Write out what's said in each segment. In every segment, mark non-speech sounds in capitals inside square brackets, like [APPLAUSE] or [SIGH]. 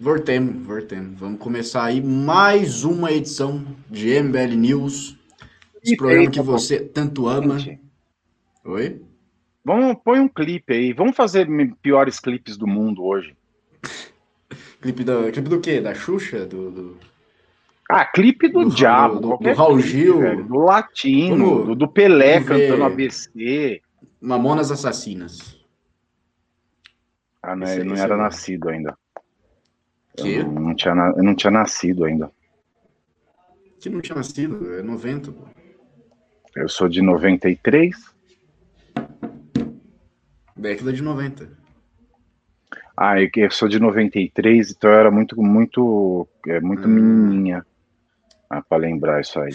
Voltemos, voltemos. Vamos começar aí mais uma edição de MBL News. Esse programa que você tanto ama. Oi? Vamos, põe um clipe aí. Vamos fazer piores clipes do mundo hoje. [LAUGHS] Clipe, da, clipe do quê? Da Xuxa? Do, do- Ah, clipe do, Do- diabo. do- do Raul clipe, Gil. velho, do latino, Vamos- do, do Pelé cantando ABC. Mamonas Assassinas. Ah, não, Esse- não esse era é nascido ainda. Que? Eu não, tinha, na- eu não tinha nascido ainda. Que não tinha nascido, é 90. pô. Eu sou de 93. Década de 90. Ah, eu, eu sou de 93, então eu era muito, muito, é, muito Hum. menininha. Ah, pra lembrar isso aí.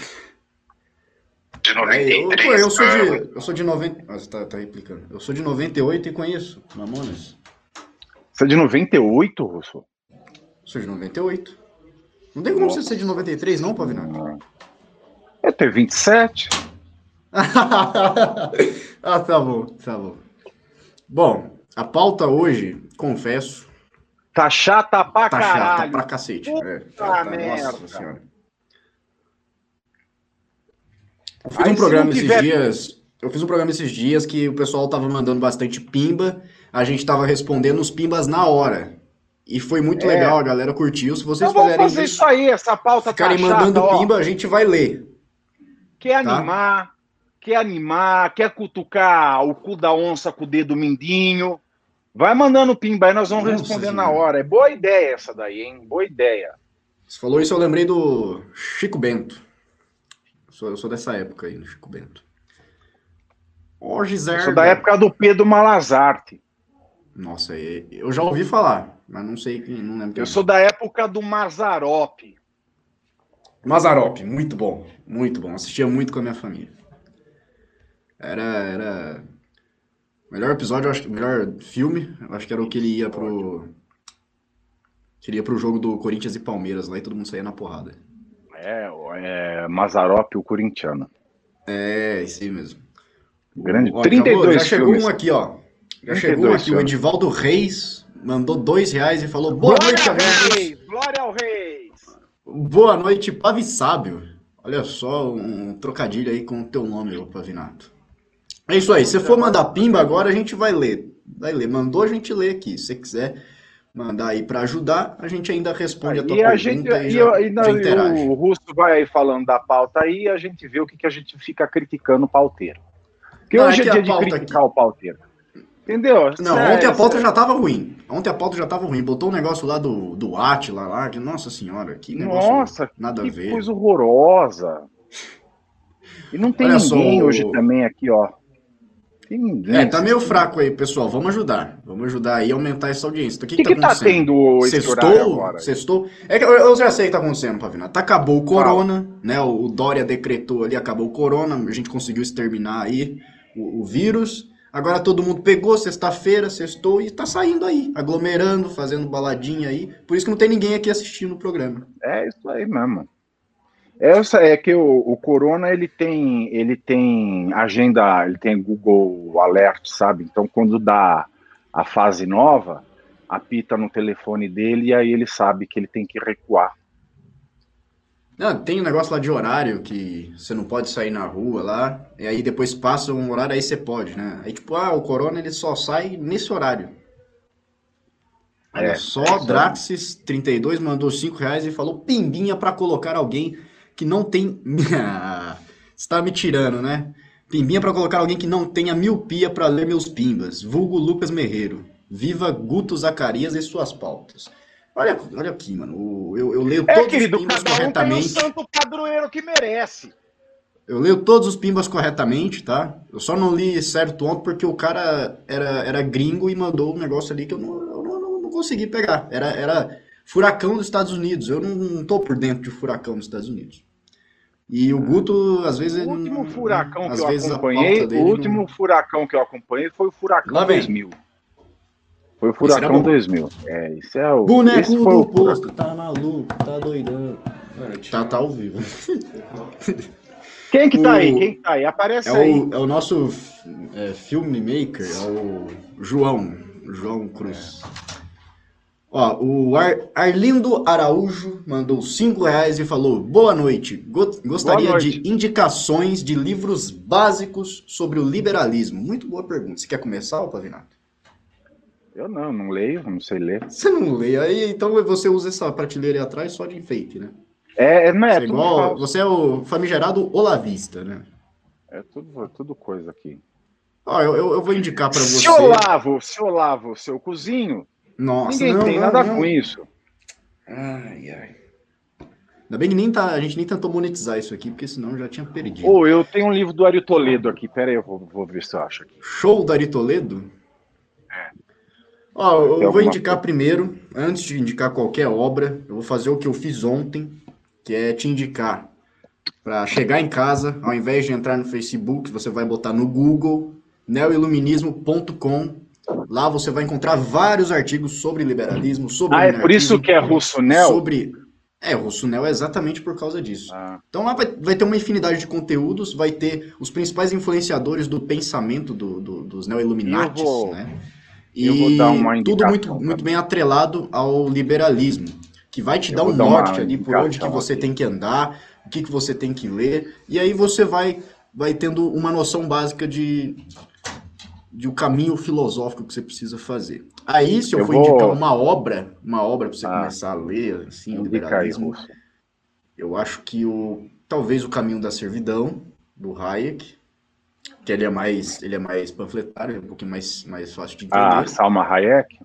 De É, eu, pô, eu sou de. Eu sou de 90. Ah, você tá, tá replicando. Eu sou de 98 e conheço Mamonas. Você é de 98, Russo? Sou de 98. Não tem como Nossa. você ser de 93, não, Pavinato? Eu tenho 27. ah, tá bom, tá bom. Bom, a pauta hoje, confesso, Tá chata pra tá chata caralho. pra cacete. Puta É, tá, tá, merda. nossa senhora. Eu fiz Aí, um programa esses tiver- dias. Eu fiz um programa esses dias que o pessoal tava mandando bastante pimba. A gente tava respondendo os pimbas na hora. E foi muito É. legal, a galera curtiu. Se vocês Então vamos fazer isso, isso aí, essa pauta ficarem tá mandando chata, ó. pimba, a gente vai ler. Quer tá? animar, quer animar, quer cutucar o cu da onça com o dedo mindinho. Vai mandando pimba aí, nós vamos Nossa responder na hora. É boa ideia essa daí, hein? Boa ideia. Você falou isso, eu lembrei do Chico Bento. Eu sou, eu sou dessa época aí, do Chico Bento. Ó, Eu Gisele. sou da época do Pedro Malazarte. Nossa, eu já ouvi falar, mas não sei quem, não lembro quem. Eu é. sou da época do Mazarop. Mazarop, muito bom, muito bom. Assistia muito com a minha família. Era, era... Melhor episódio, eu acho, melhor filme, eu acho que era o que ele ia pro... Que ele ia pro jogo do Corinthians e Palmeiras lá e todo mundo saía na porrada. É, é Mazarop, o corintiano. É, aí mesmo. Grande. Ó, 32 acabou, já chegou um aqui, ó. Já 32 chegou aqui, o. Edivaldo Reis mandou dois reais e falou boa noite, Glória ao amigos. Glória ao Reis! Boa noite, Pavi Sábio. Olha só, um trocadilho aí com o teu nome, ô Pavinato. É isso aí, se for mandar pimba agora, a gente vai ler. Vai ler. Mandou, a gente lê aqui. Se você quiser mandar aí pra ajudar, a gente ainda responde a tua E a pergunta gente, e já, e não, já e interage. o Russo vai aí falando da pauta aí e a gente vê o que, que a gente fica criticando o pauteiro. Porque Não, hoje é é, a dia de criticar o pauteiro. Entendeu? Não, É, ontem a pauta é- já tava ruim. Ontem a pauta já tava ruim. Botou um negócio lá do, do Atila lá, que, nossa senhora, que negócio Nossa, nada a que ver. coisa horrorosa. E não tem Olha só, ninguém o- hoje também aqui, ó. Tem ninguém. É, tá meio fraco aí, pessoal. Vamos ajudar. Vamos ajudar aí a aumentar essa audiência. O que, O que, que tá acontecendo? tendo esse horário Sextou? agora? Sextou? É que eu, eu já sei o que tá acontecendo, Pavinato. Acabou o corona, né? O, o Dória decretou ali, acabou o corona, a gente conseguiu exterminar aí o, o vírus. Agora todo mundo pegou, sexta-feira, sextou e tá saindo aí, aglomerando, fazendo baladinha aí. Por isso que não tem ninguém aqui assistindo o programa. É isso aí mesmo. Essa é que o, o Corona ele tem ele tem agenda, ele tem Google Alert, sabe? Então quando dá a fase nova, apita no telefone dele e aí ele sabe que ele tem que recuar. Ah, tem um negócio lá de horário que você não pode sair na rua lá, e aí depois passa um horário, aí você pode, né? Aí tipo, ah, o corona ele só sai nesse horário. Olha É, só, é isso aí. Draxis 32 mandou 5 reais e falou pimbinha pra colocar alguém que não tem. [LAUGHS] Você tá me tirando, né? Pimbinha pra colocar alguém que não tenha miopia pra ler meus pimbas. Vulgo Lucas Merreiro. Viva Guto Zacarias e suas pautas. Olha, olha aqui, mano. Eu, eu leio É, todos querido, os pimbas cada um tem o corretamente. santo padroeiro que merece. Eu leio todos os pimbas corretamente, tá? Eu só não li certo ontem porque o cara era, era gringo e mandou um negócio ali que eu não, eu não, não- não consegui pegar. Era, era furacão dos Estados Unidos. Eu não, não tô por dentro de furacão dos Estados Unidos. E o Guto, às vezes. O último furacão que eu acompanhei, o último furacão que eu acompanhei foi o furacão Lá vem. 2000. Foi o furacão bom. 2000. É, esse é o Boneco esse foi do posto, tá maluco, tá doidão. Tá, tá ao vivo. [LAUGHS] Quem que tá O- aí? Quem que tá aí? Aparece É aí. o, é o nosso é, filmmaker, é o João, João Cruz. Ó, o Ar Arlindo Araújo mandou 5 reais e falou: Boa noite. Go gostaria boa noite. de indicações de livros básicos sobre o liberalismo. Muito boa pergunta. Você quer começar, Pavinato? Eu não, não leio, não sei ler. Você não lê, aí então você usa essa prateleira aí atrás só de enfeite, né? É, não é, você, é igual, você é o famigerado olavista, né? É tudo, tudo coisa aqui. Ó, eu, eu, vou indicar para você. Se eu lavo, se eu lavo seu cozinho, nossa, Ninguém não, tem não, nada não. com isso. Ai, ai. Ainda bem que nem tá, a gente nem tentou monetizar isso aqui, porque senão já tinha perdido. Ô, oh, eu tenho um livro do Ari Toledo aqui. Pera aí, eu vou, vou ver se eu acho aqui. Show do Ari Toledo? Ó, eu vou indicar coisa. primeiro, antes de indicar qualquer obra, eu vou fazer o que eu fiz ontem, que é te indicar para chegar em casa, ao invés de entrar no Facebook, você vai botar no Google neoiluminismo.com Lá você vai encontrar vários artigos sobre liberalismo, sobre. Ah, é por isso que é Russonel? Sobre. É, o Russonel é exatamente por causa disso. Ah. Então lá vai, vai, ter uma infinidade de conteúdos, vai ter os principais influenciadores do pensamento do, do, dos neo-iluminatis, né? E tudo muito, muito bem atrelado ao liberalismo, que vai te dar um norte ali por onde que você aqui. tem que andar, o que, que você tem que ler, e aí você vai, vai tendo uma noção básica de de o um caminho filosófico que você precisa fazer. Aí, se eu, eu for vou... indicar uma obra, uma obra para você ah, começar a ler, assim, o liberalismo, eu acho que o talvez o Caminho da Servidão do Hayek, que ele é mais ele é mais panfletário, é um pouquinho mais mais fácil de entender. Ah, Salma Hayek.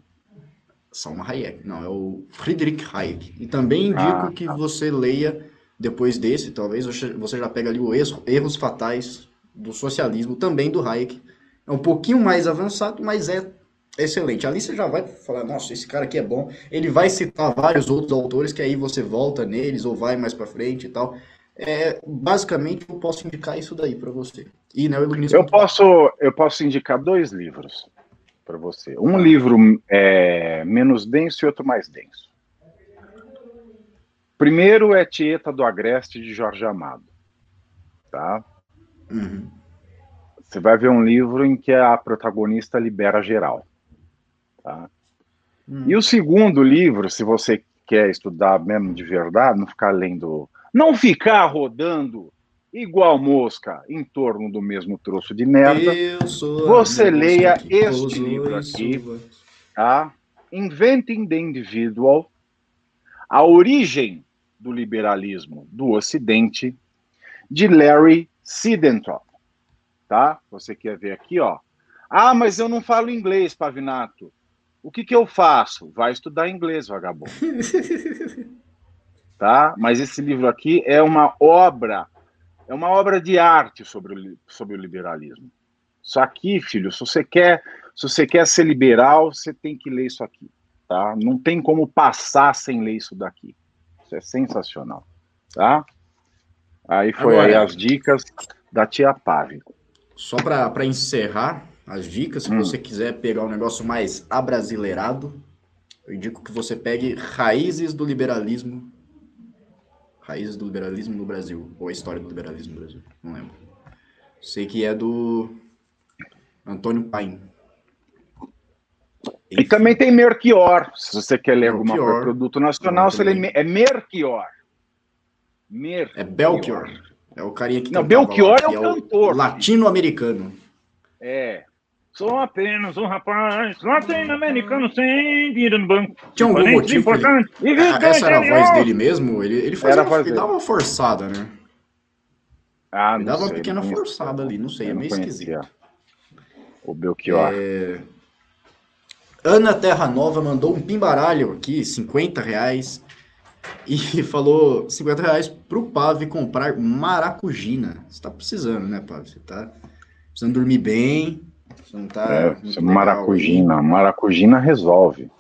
Salma Hayek, não, é o Friedrich Hayek. E também indico ah, que tá. você leia depois desse, talvez você já pega ali o Erros Fatais do Socialismo, também do Hayek é um pouquinho mais avançado, mas é excelente. Ali você já vai falar, nossa, esse cara aqui é bom. Ele vai citar vários outros autores que aí você volta neles ou vai mais para frente e tal. É, basicamente, eu posso indicar isso daí para você. E né, eu posso eu posso indicar dois livros para você. Um livro é menos denso e outro mais denso. Primeiro é Tieta do Agreste de Jorge Amado, tá? Uhum. Você vai ver um livro em que a protagonista libera geral. Tá? Hum. E o segundo livro, se você quer estudar mesmo de verdade, não ficar lendo. Não ficar rodando igual mosca em torno do mesmo troço de merda. você leia este livro aqui, tá? Inventing the Individual, a origem do liberalismo do Ocidente, de Larry Sidentrop tá? Você quer ver aqui, ó. Ah, mas eu não falo inglês, Pavinato. O que, que eu faço? Vai estudar inglês, vagabundo. [LAUGHS] tá? Mas esse livro aqui é uma obra, é uma obra de arte sobre o, sobre o liberalismo. Isso aqui, filho, se você quer, se você quer ser liberal, você tem que ler isso aqui, tá? Não tem como passar sem ler isso daqui. Isso é sensacional, tá? Aí foi Agora, aí as dicas da tia Pave. Só para encerrar as dicas, se hum. você quiser pegar um negócio mais abrasileirado, eu indico que você pegue Raízes do Liberalismo. Raízes do Liberalismo no Brasil. Ou a História do Liberalismo no Brasil. Não lembro. Sei que é do Antônio Paim. E também tem Merquior. Se você quer ler alguma coisa produto nacional, você lê, é Merquior. Merquior. É Belchior. É o carinha que Não, Belchior lá, é o é cantor. Latino-americano. É. Sou apenas um rapaz latino-americano sem dinheiro no banco. Tinha algum motivo importante. Ele... Ah, essa era a voz dele mesmo? Ele, ele, fazia, uma, ele dava uma forçada, né? Ah, ele dava sei, uma pequena forçada ali, não sei, é meio esquisito. O Belchior. É... Ana Terra Nova mandou um pimbaralho aqui, 50 reais e [LAUGHS] falou 50 reais pro Pave comprar maracujina. Você tá precisando, né, Pave? Você tá precisando dormir bem. Não tá. É, maracujina. Maracujina resolve.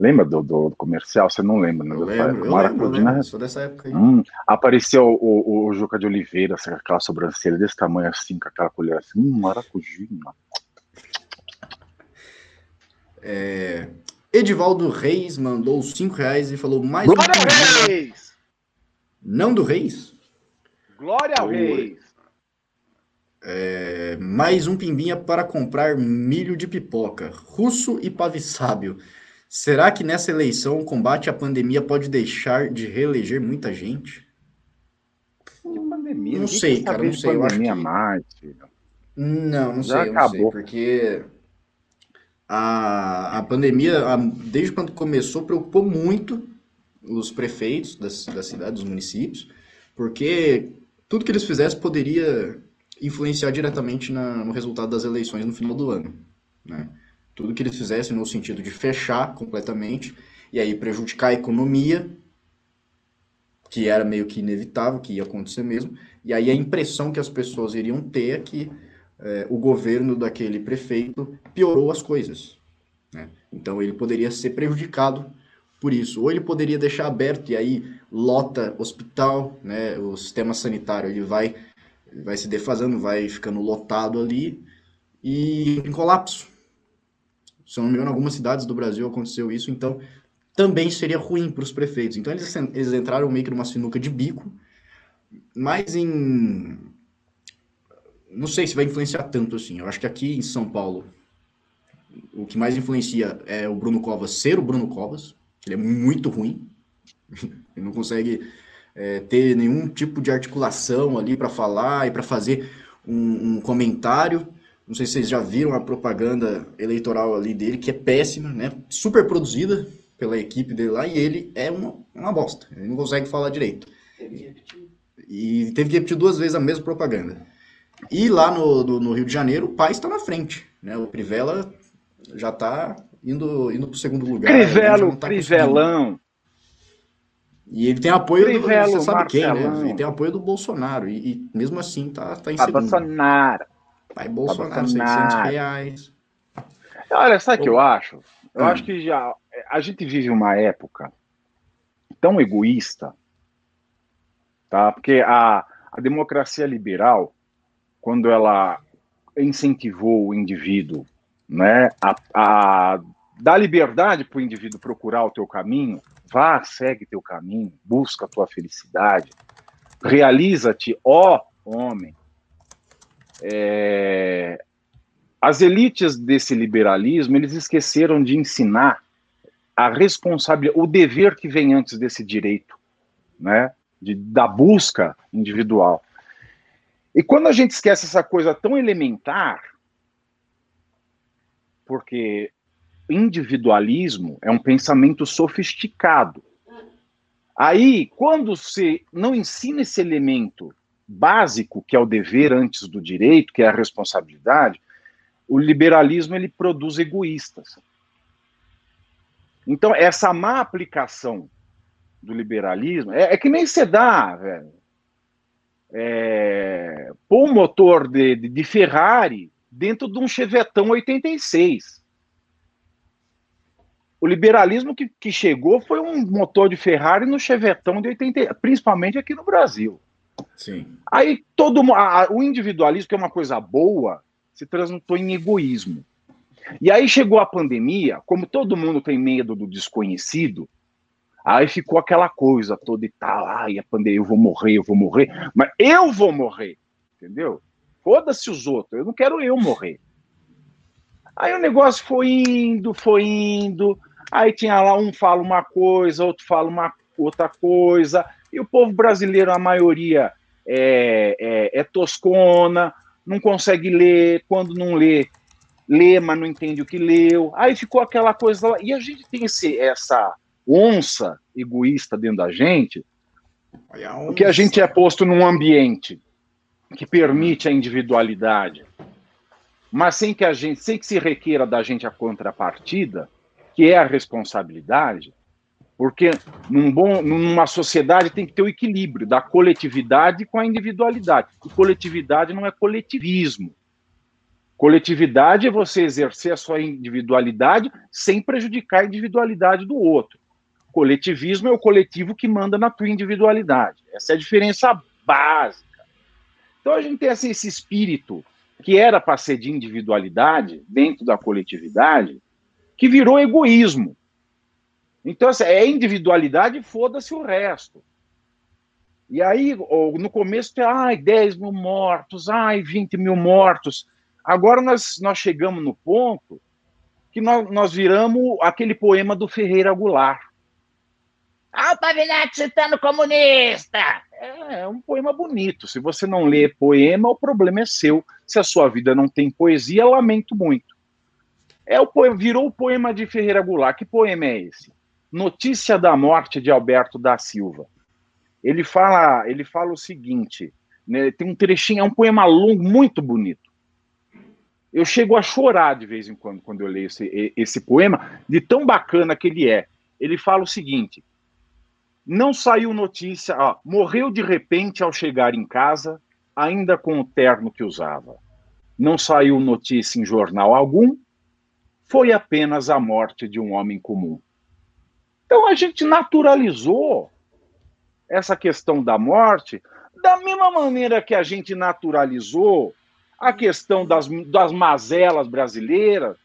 Lembra do, do, comercial? Você não lembra, né? Eu lembro, eu maracujina lembro, eu lembro. Sou dessa época aí. Hum, apareceu o, o, o, Juca de Oliveira, assim, aquela sobrancelha desse tamanho assim, com aquela colher assim. Hum, maracujina. É, Edivaldo Reis mandou 5 reais e falou mais Glória um Reis! Não do Reis? Glória ao Reis! É, mais um pimbinha para comprar milho de pipoca. Russo e Pave Sábio. Será que nessa eleição o combate à pandemia pode deixar de reeleger muita gente? pandemia? Não sei, cara, não sei. Eu acho que... mais, Não, não Já sei, acabou. não sei, porque a, a pandemia, a, desde quando começou, preocupou muito os prefeitos das, das cidades, dos municípios, porque tudo que eles fizessem poderia influenciar diretamente na, no resultado das eleições no final do ano. Né? Tudo que eles fizessem no sentido de fechar completamente e aí prejudicar a economia, que era meio que inevitável, que ia acontecer mesmo, e aí a impressão que as pessoas iriam ter é que é, o governo daquele prefeito piorou as coisas. Né? Então ele poderia ser prejudicado por isso. Ou ele poderia deixar aberto e aí lota hospital, né? o sistema sanitário ele vai, vai se defasando, vai ficando lotado ali e em colapso. Se não me engano, em algumas cidades do Brasil aconteceu isso, então também seria ruim para os prefeitos. Então eles, eles entraram meio que numa sinuca de bico, mas em não sei se vai influenciar tanto assim. Eu acho que aqui em São Paulo, o que mais influencia é o Bruno Covas ser o Bruno Covas. Ele é muito ruim. [LAUGHS] Ele não consegue é, ter nenhum tipo de articulação ali para falar e para fazer um, um, comentário. Não sei se vocês já viram a propaganda eleitoral ali dele, que é péssima, né? Super produzida pela equipe dele lá, e ele é uma, uma bosta. Ele não consegue falar direito. E teve que repetir duas vezes a mesma propaganda. E lá no, no, no Rio de Janeiro, o pai está na frente. Né? O Crivella já está indo, indo para o segundo lugar. Crivelo, tá Crivelão. E ele tem apoio Crivelo, do, você sabe Marcelão. quem, né? Ele tem apoio do Bolsonaro. E, e mesmo assim tá, tá em Pai segundo. Bolsonaro. Pai Bolsonaro, Bolsonaro. 600 reais. Olha, sabe o que eu acho? Eu hum. acho que já a gente vive uma época tão egoísta, tá? Porque a, a democracia liberal quando ela incentivou o indivíduo né, a, a dar liberdade para o indivíduo procurar o teu caminho, vá, segue teu caminho, busca a tua felicidade, realiza-te, ó homem. É... As elites desse liberalismo, eles esqueceram de ensinar a responsabilidade, o dever que vem antes desse direito, né, de, da busca individual. E quando a gente esquece essa coisa tão elementar, porque individualismo é um pensamento sofisticado. Aí, quando você não ensina esse elemento básico, que é o dever antes do direito, que é a responsabilidade, o liberalismo ele produz egoístas. Então, essa má aplicação do liberalismo é, é que nem você dá, velho é, pôr um motor de, de, de, Ferrari dentro de um Chevetão 86. O liberalismo que, que chegou foi um motor de Ferrari no Chevetão de 80, principalmente aqui no Brasil. Sim. Aí todo a, o individualismo, que é uma coisa boa, se transmutou em egoísmo. E aí chegou a pandemia, como todo mundo tem medo do desconhecido, Aí ficou aquela coisa toda e tal, ai, a pandemia, eu vou morrer, eu vou morrer, mas eu vou morrer, entendeu? Foda-se os outros, eu não quero eu morrer. Aí o negócio foi indo, foi indo, aí tinha lá um fala uma coisa, outro fala uma outra coisa, e o povo brasileiro, a maioria, é, é, é toscona, não consegue ler, quando não lê, lê, mas não entende o que leu. Aí ficou aquela coisa lá, e a gente tem esse, essa onça egoísta dentro da gente, porque a gente é posto num ambiente que permite a individualidade, mas sem que a gente, sem que se requeira da gente a contrapartida, que é a responsabilidade, porque num bom, numa sociedade tem que ter o equilíbrio da coletividade com a individualidade. E coletividade não é coletivismo. Coletividade é você exercer a sua individualidade sem prejudicar a individualidade do outro coletivismo é o coletivo que manda na tua individualidade. Essa é a diferença básica. Então a gente tem assim, esse espírito que era para ser de individualidade dentro da coletividade, que virou egoísmo. Então, assim, é individualidade, foda-se o resto. E aí, no começo, ai, 10 mil mortos, ai, 20 mil mortos. Agora nós, nós chegamos no ponto que nós, nós viramos aquele poema do Ferreira Goulart. Ah, o Pavinato citando comunista! É, é um poema bonito. Se você não lê poema, o problema é seu. Se a sua vida não tem poesia, lamento muito. É o poema, virou o poema de Ferreira Goulart. Que poema é esse? Notícia da morte de Alberto da Silva. Ele fala, ele fala o seguinte, né, tem um trechinho, é um poema longo, muito bonito. Eu chego a chorar de vez em quando quando eu leio esse, esse poema, de tão bacana que ele é. Ele fala o seguinte: não saiu notícia, ó, morreu de repente ao chegar em casa, ainda com o terno que usava. Não saiu notícia em jornal algum, foi apenas a morte de um homem comum. Então a gente naturalizou essa questão da morte da mesma maneira que a gente naturalizou a questão das, das mazelas brasileiras,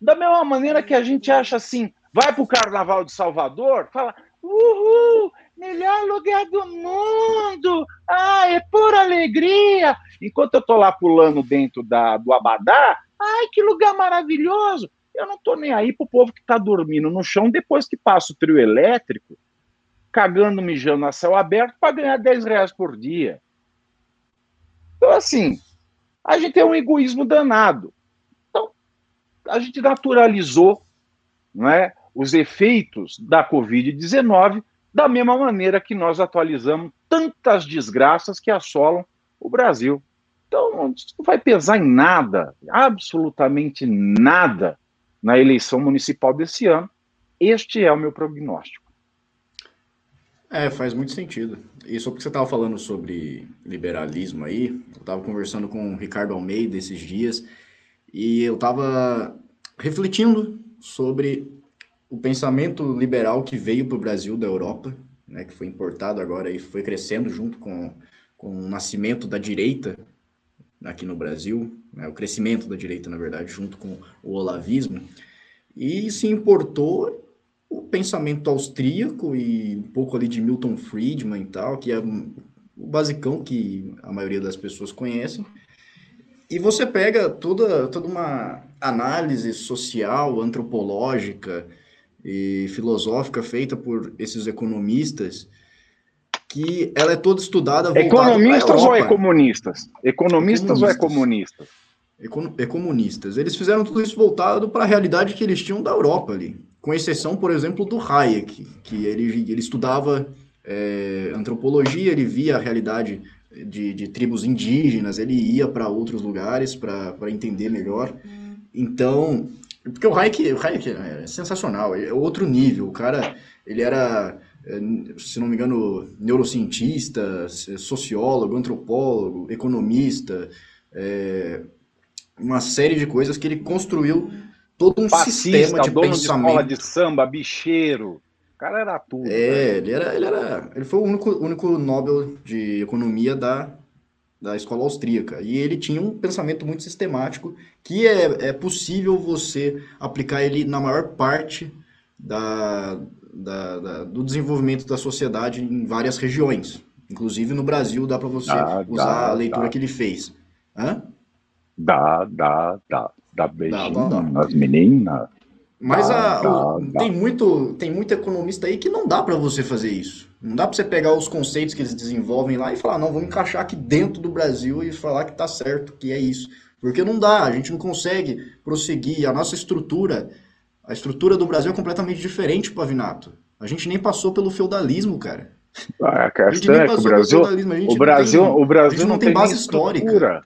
da mesma maneira que a gente acha assim, vai para o Carnaval de Salvador, fala, uhul, melhor lugar do mundo, ah, é pura alegria. Enquanto eu estou lá pulando dentro da, do Abadá, ai, que lugar maravilhoso. Eu não estou nem aí pro povo que está dormindo no chão depois que passa o trio elétrico, cagando, mijando a céu aberto para ganhar 10 reais por dia. Então, assim, a gente tem um egoísmo danado. Então, a gente naturalizou não é, os efeitos da Covid-19 da mesma maneira que nós atualizamos tantas desgraças que assolam o Brasil. Então, isso não vai pesar em nada, absolutamente nada, na eleição municipal desse ano. Este é o meu prognóstico. É, faz muito sentido. E só porque você estava falando sobre liberalismo aí, eu estava conversando com o Ricardo Almeida esses dias e eu estava refletindo sobre o pensamento liberal que veio para o Brasil da Europa, né, que foi importado agora e foi crescendo junto com, com o nascimento da direita aqui no Brasil, né, o crescimento da direita, na verdade, junto com o olavismo, e se importou o pensamento austríaco e um pouco ali de Milton Friedman e tal, que é o basicão que a maioria das pessoas conhecem, e você pega toda, toda uma análise social, antropológica e filosófica feita por esses economistas, que ela é toda estudada Economistas ou é comunistas? Economistas ou é comunistas? É comunistas. Eles fizeram tudo isso voltado para a realidade que eles tinham da Europa ali. Com exceção, por exemplo, do Hayek, que ele, ele estudava é, antropologia, ele via a realidade de, de tribos indígenas, ele ia para outros lugares para entender melhor. Então, porque o Hayek, o Hayek é sensacional, é outro nível. O cara, ele era é, se não me engano, neurocientista, sociólogo, antropólogo, economista, é, uma série de coisas que ele construiu todo um sistema de dono pensamento. De escola de samba, bicheiro. O cara era tudo. É, né? ele era, ele era, ele foi o único, único Nobel de economia da, da escola austríaca. E ele tinha um pensamento muito sistemático que é, é possível você aplicar ele na maior parte da, da, da, do desenvolvimento da sociedade em várias regiões. Inclusive no Brasil dá para você ah, usar dá, a leitura dá. que ele fez. Hã? Dá, dá, dá. Dá beijinho dá, dá, nas meninas. Mas a, o, tem, muito, tem muito economista aí que não dá para você fazer isso. Não dá para você pegar os conceitos que eles desenvolvem lá e falar, não, vamos encaixar aqui dentro do Brasil e falar que tá certo, que é isso. Porque não dá, a gente não consegue prosseguir. A nossa estrutura a estrutura do Brasil é completamente diferente, Pavinato. A gente nem passou pelo feudalismo, cara. Ah, a questão é que o Brasil, o Brasil, tem, o Brasil não, tem, base histórica.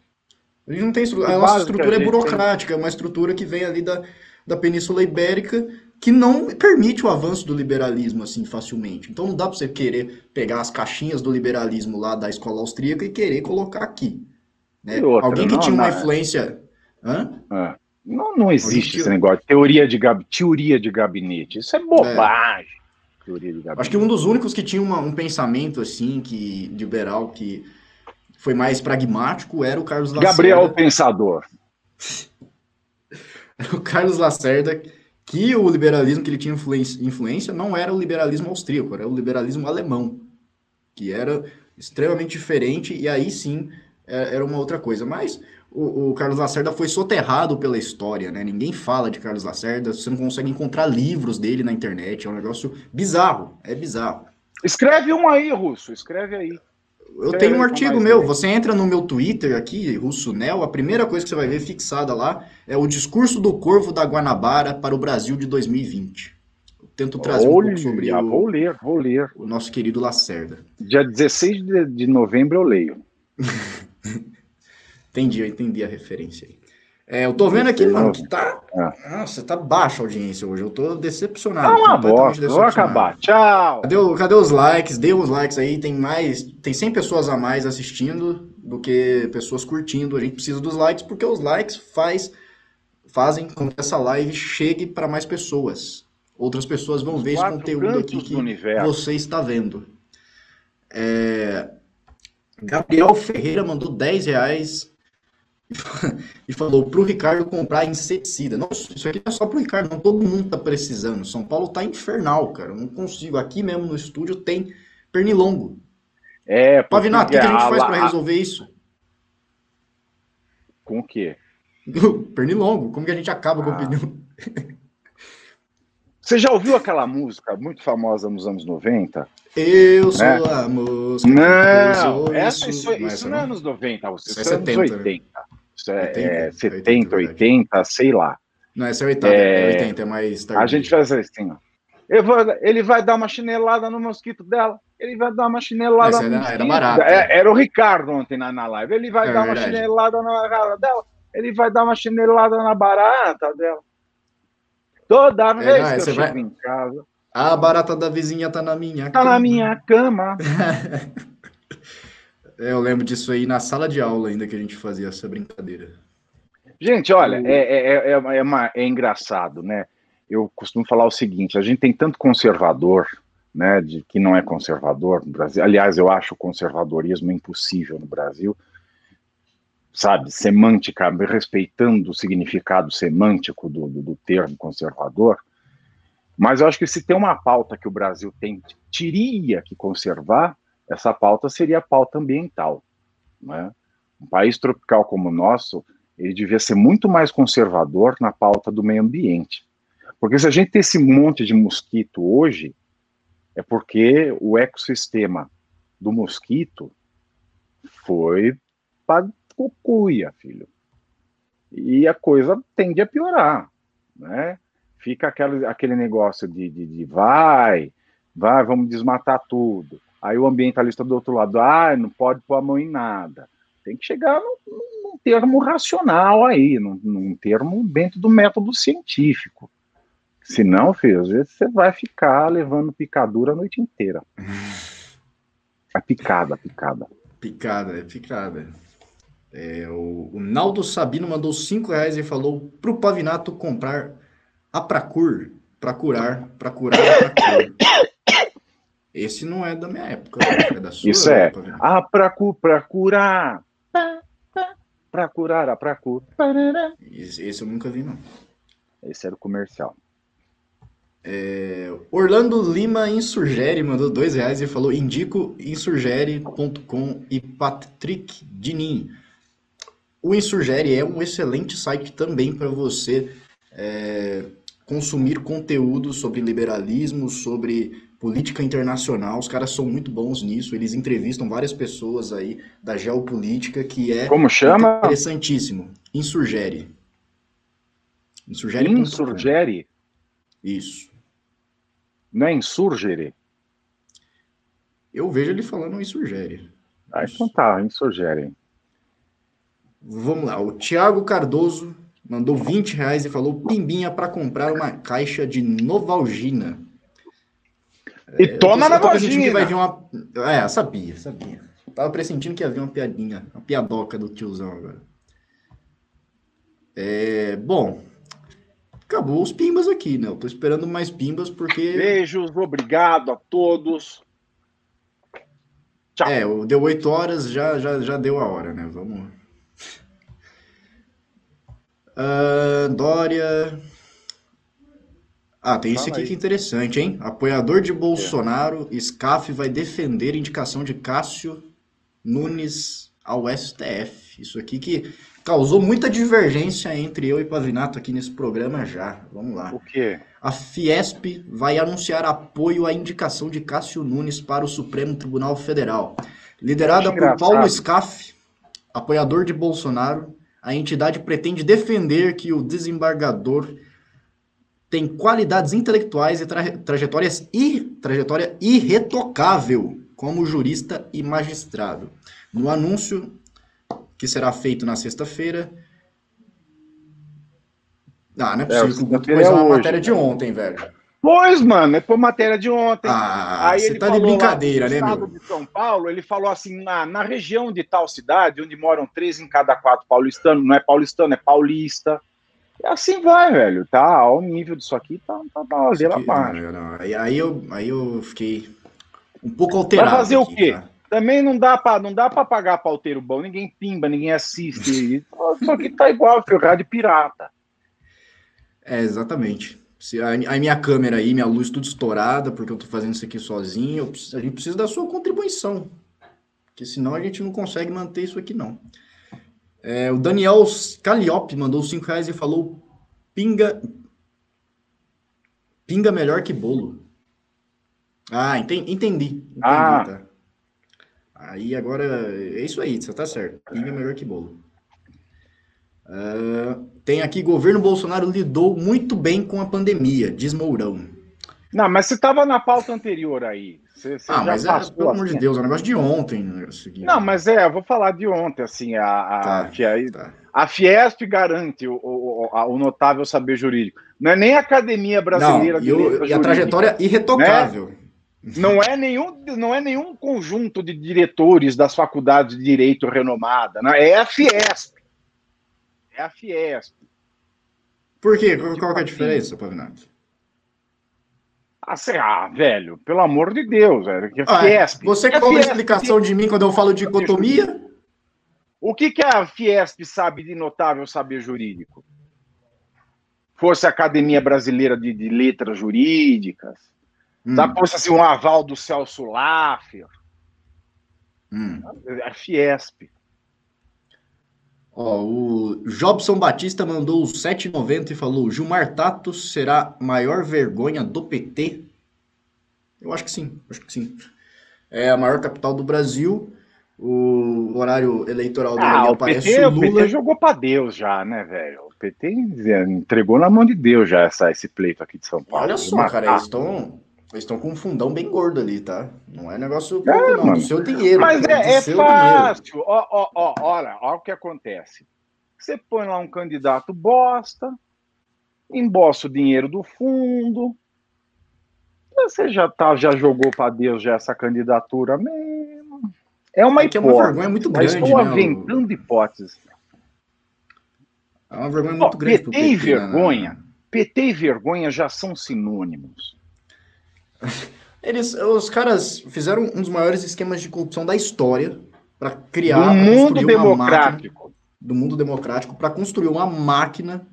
A gente não tem estrutura. A nossa estrutura é burocrática, é uma estrutura que vem ali da, da Península Ibérica que não permite o avanço do liberalismo assim facilmente. Então não dá para você querer pegar as caixinhas do liberalismo lá da escola austríaca e querer colocar aqui. Né? Outra, Alguém que não, tinha uma não, influência. Hã? É. Não, não existe esse negócio teoria de, gab... teoria de gabinete. Isso é bobagem. É. Teoria de gabinete. Acho que um dos únicos que tinha uma, um pensamento assim, que liberal, que foi mais pragmático, era o Carlos Lacerda. Gabriel Pensador. [LAUGHS] o Carlos Lacerda, que o liberalismo que ele tinha influência não era o liberalismo austríaco, era o liberalismo alemão, que era extremamente diferente, e aí sim é, era uma outra coisa. Mas o, o Carlos Lacerda foi soterrado pela história, né? Ninguém fala de Carlos Lacerda, você não consegue encontrar livros dele na internet, é um negócio bizarro, é bizarro. Escreve um aí, Russo, escreve aí. Eu tenho um artigo meu, você entra no meu Twitter aqui, Russo Nel, a primeira coisa que você vai ver fixada lá é o discurso do Corvo da Guanabara para o Brasil de 2020. Eu tento trazer Olha, um pouco sobre o, vou ler, vou ler. o nosso querido Lacerda. Dia 16 de, de novembro eu leio. [LAUGHS] Entendi, eu entendi a referência aí. É, eu tô vendo aqui, mano, que tá. É. Nossa, tá baixa a audiência hoje. Eu tô decepcionado. Tá uma bosta, vou acabar. Tchau. Cadê, cadê os likes? Dê uns likes aí. Tem mais. Tem 100 pessoas a mais assistindo do que pessoas curtindo. A gente precisa dos likes porque os likes faz, fazem com que essa live chegue para mais pessoas. Outras pessoas vão ver esse conteúdo aqui que você está vendo. É, Gabriel Ferreira mandou 10 reais e falou pro Ricardo comprar inseticida. Não, isso aqui não é só pro Ricardo, não. Todo mundo tá precisando. São Paulo tá infernal, cara. Não consigo. Aqui mesmo no estúdio tem pernilongo. É, Pavinato, o que, a gente faz a- pra resolver isso? Com o quê? [LAUGHS] Pernilongo. Como que a gente acaba com o Ah. pernilongo? [LAUGHS] Você já ouviu aquela música muito famosa nos anos 90? Eu sou É. a mosca. Não, essa, pousou isso, nisso. isso essa não é anos 90, isso, Isso é é anos 70, né? 80. Isso é, 80, é 80, 70, verdade. 80, sei lá. Não, essa é 80, é, É, 80, é mais tarde. A gente faz assim, ó. Vou- ele vai dar uma chinelada no mosquito dela. Ele vai dar uma chinelada Essa no era- mosquito. era barata. É, era o Ricardo ontem na, na live. Ele vai É dar uma verdade. chinelada na cara dela. Ele vai dar uma chinelada na barata dela. Toda vez É, não, que eu vai- chego em casa, A barata da vizinha tá na minha tá na cama. minha cama. [LAUGHS] É, eu lembro disso aí na sala de aula ainda que a gente fazia essa brincadeira. Gente, olha, é, é, é, é, uma- é engraçado, né? Eu costumo falar o seguinte: a gente tem tanto conservador, né, de que não é conservador no Brasil. Aliás, eu acho o conservadorismo impossível no Brasil, sabe? Semântica, respeitando o significado semântico do, do, do termo conservador. Mas eu acho que se tem uma pauta que o Brasil tem, teria que conservar, essa pauta seria a pauta ambiental, né? Um país tropical como o nosso, ele devia ser muito mais conservador na pauta do meio ambiente. Porque se a gente tem esse monte de mosquito hoje, é porque o ecossistema do mosquito foi para cucuia, filho. E a coisa tende a piorar, né? Fica aquele, aquele negócio de, de, de vai, vai, vamos desmatar tudo. Aí o ambientalista do outro lado, ah, não pode pôr a mão em nada. Tem que chegar num, num termo racional aí, num, num termo dentro do método científico. Senão, filho, às vezes você vai ficar levando picadura a noite inteira. A picada, picada. Picada, é picada. É, o, o Naldo Sabino mandou 5 reais e falou pro Pavinato comprar a Pracur pra curar, pra curar a Pracur. Esse não é da minha época, [COUGHS] é da sua, Isso é. Pavinato. Ah, pra, cu, pra curar. Pra curar, a pra cu. parará. Esse, esse eu nunca vi, não. Esse era o comercial. Orlando Lima Insurgere mandou dois reais e falou: indico insurgere.com e Patrick Dinin. O Insurgere é um excelente site também para você é, consumir conteúdo sobre liberalismo, sobre política internacional. Os caras são muito bons nisso. Eles entrevistam várias pessoas aí da geopolítica, que é Como chama? interessantíssimo. Insurgere. Insurgere.com. Insurgere? Isso. Não é insurgere? Eu vejo ele falando insurgere. Ah, então tá, insurgere. Vamos lá, o Thiago Cardoso mandou 20 reais e falou pimbinha para comprar uma caixa de Novalgina. E toma eu na vai vagina! vir uma... É, sabia, sabia. Tava pressentindo que ia vir uma piadinha, uma piadoca do tiozão agora. É, bom, acabou os pimbas aqui, né? Eu tô esperando mais pimbas porque... Beijos, obrigado a todos. Tchau. É, o- deu 8 horas, já, já, já deu a hora, né? Vamos. Ah, Dória. Ah, tem esse Fala aqui aí. que é interessante, hein? Apoiador de Bolsonaro, SCAF vai defender indicação de Cássio Nunes ao STF. Isso aqui que causou muita divergência entre eu e Pavinato aqui nesse programa já. Vamos lá. O quê? A Fiesp vai anunciar apoio à indicação de Cássio Nunes para o Supremo Tribunal Federal. Liderada por Paulo Scaff, apoiador de Bolsonaro, a entidade pretende defender que o desembargador tem qualidades intelectuais e tra trajetórias e trajetória irretocável como jurista e magistrado. No anúncio que será feito na sexta-feira. Ah, não é possível. É, que é uma hoje, matéria de ontem, velho. Pois, mano, é por matéria de ontem. Ah, Aí você ele tá de brincadeira, né, estado meu? de São Paulo, ele falou assim, na, na região de tal cidade, onde moram três em cada quatro paulistanos, não é paulistano, é paulista. E assim vai, velho, tá? O nível disso aqui tá, tá, tá ladeira abaixo. Aí, aí, eu, aí eu fiquei um pouco alterado. Vai fazer aqui, o quê? Tá? Também não dá para não dá para pagar pauteiro bom, ninguém pimba, ninguém assiste. [LAUGHS] Só que tá igual ferrado de pirata. É, exatamente. Se a, a, minha câmera aí, minha luz tudo estourada, porque eu tô fazendo isso aqui sozinho, eu, a gente precisa da sua contribuição. Porque senão a gente não consegue manter isso aqui, não. É, o Daniel Calliope mandou 5 reais e falou: pinga. Pinga melhor que bolo. Ah, entendi. entendi, ah. Tá. Aí agora é isso aí, você tá certo. Pinga é melhor que bolo. Uh, tem aqui, governo Bolsonaro lidou muito bem com a pandemia, diz Mourão. Não, mas você estava na pauta anterior aí. Você, você ah, mas é, pelo amor de assim. Deus, é um negócio de ontem. Né, Não, mas é, eu vou falar de ontem, assim, a, a, tá, a, tá. a Fiesp garante o, o, o, notável saber jurídico. Não é nem a Academia Brasileira Não, de e, e a trajetória irretocável. Né? Não é nenhum, não é nenhum conjunto de diretores das faculdades de direito renomada, não, é a Fiesp. É a Fiesp. Por quê? Qual, qual é a diferença, Pavinato? Ah, sei lá, velho, pelo amor de Deus, velho. Que ah, é. Fiesp. Você que cobra explicação de mim quando eu falo de dicotomia? O que, que a Fiesp sabe de notável saber jurídico? Fosse a Academia Brasileira de, de Letras Jurídicas, Hum. Tá posto assim um aval do Celso Laffer. Hum. A Fiesp. Ó, o Jobson Batista mandou 7,90 e falou: Gilmar Tato será maior vergonha do PT? Eu acho que sim, acho que sim. É a maior capital do Brasil. O horário eleitoral do ah, o parece PT, o Lula. O PT jogou para Deus já, né, velho? O PT entregou na mão de Deus já essa, esse pleito aqui de São Paulo. Olha só, cara, eles estão eles estão com um fundão bem gordo ali, tá? Não é negócio pouco, é, não, do seu dinheiro. Mas é, é fácil. Ó, ó, ó, olha, olha o que acontece. Você põe lá um candidato bosta, embossa o dinheiro do fundo. Você já, tá, já jogou para Deus já essa candidatura mesmo. É uma é hipótese. É uma vergonha muito grande. Estou né, aventando hipóteses. É uma vergonha muito grande. PT, PT e né, vergonha. Né? PT e vergonha já são sinônimos. Eles, os caras fizeram um dos maiores esquemas de corrupção da história para criar do mundo democrático, máquina, do mundo democrático, para construir uma máquina